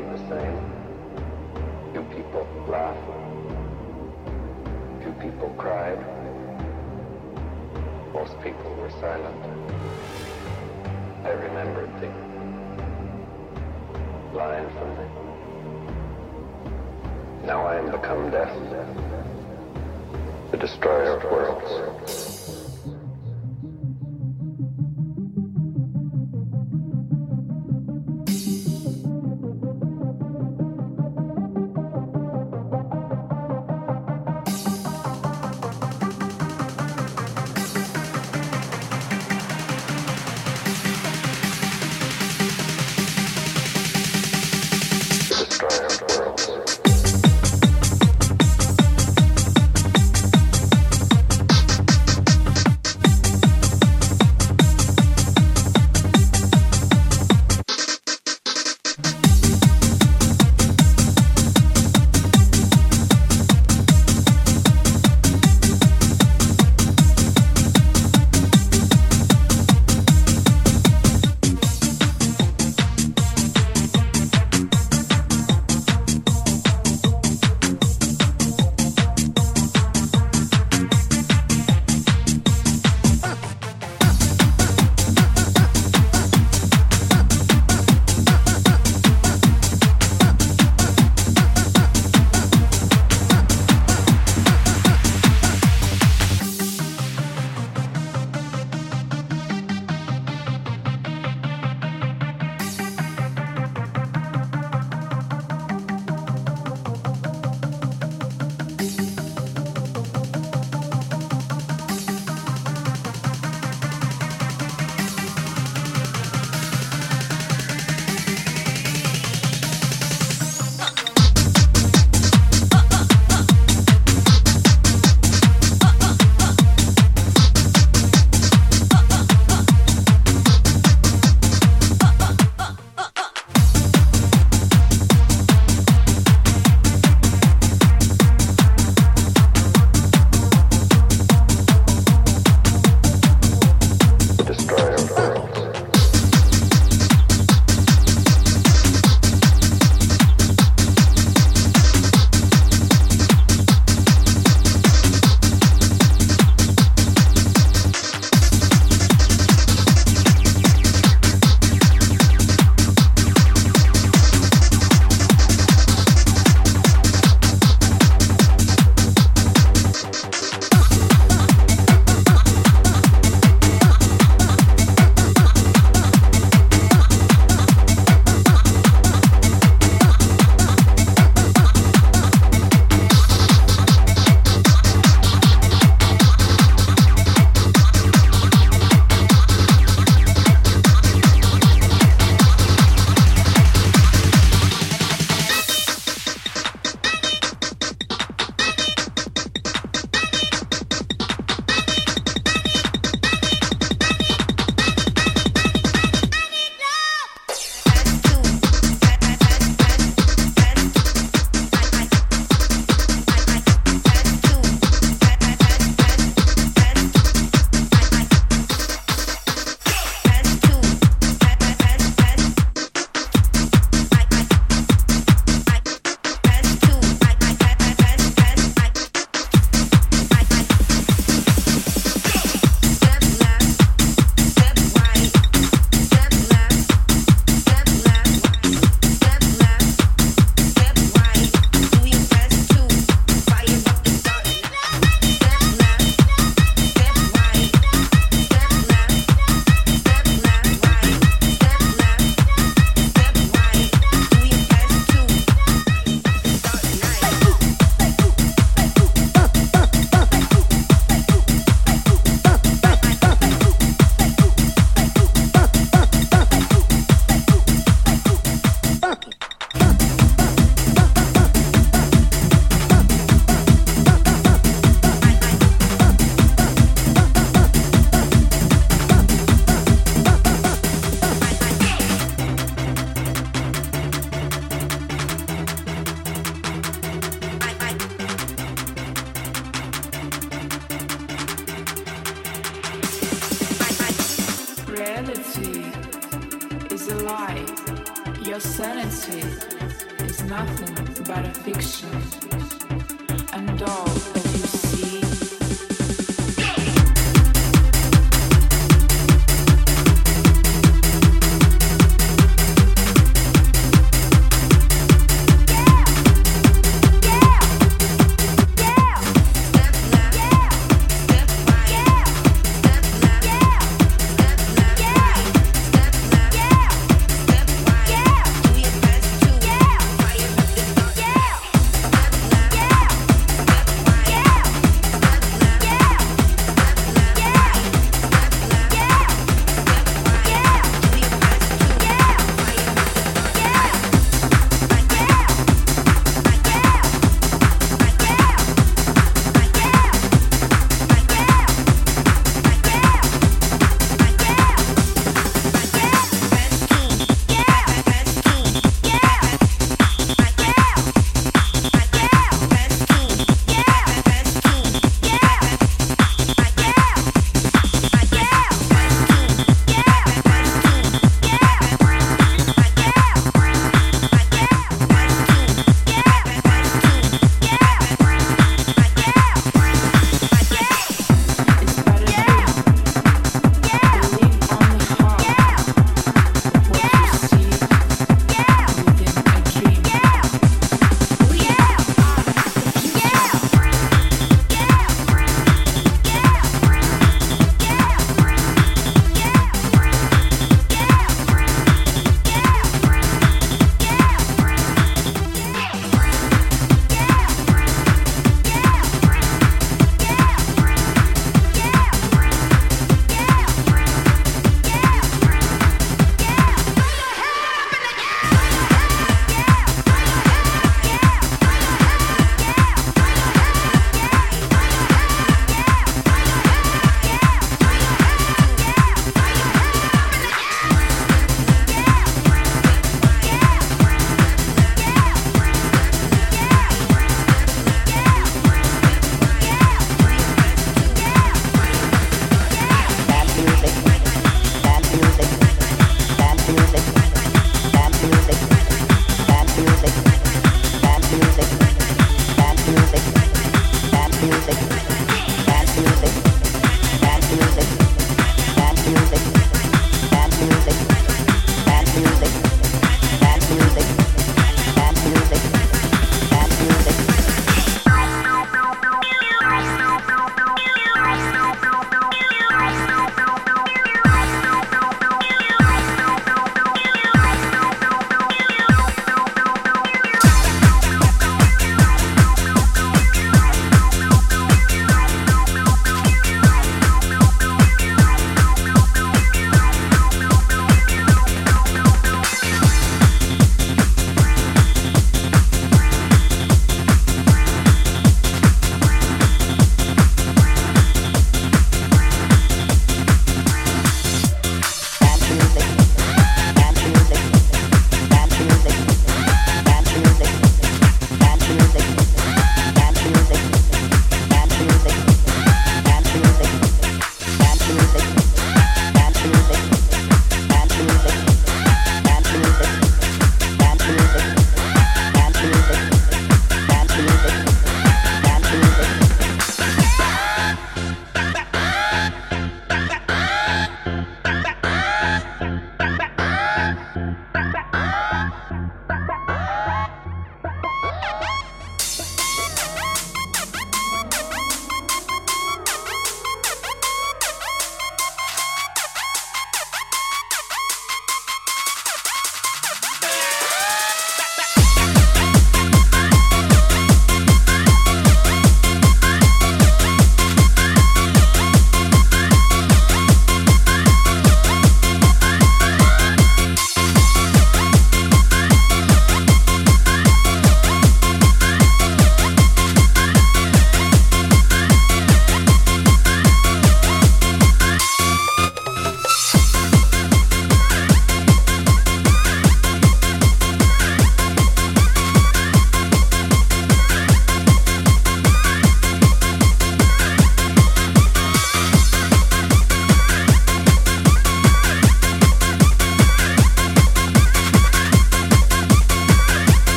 not the same. People laughed. Few people cried. Most people were silent. I remembered the line from the Now I am become death, the destroyer of worlds.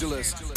Angeles.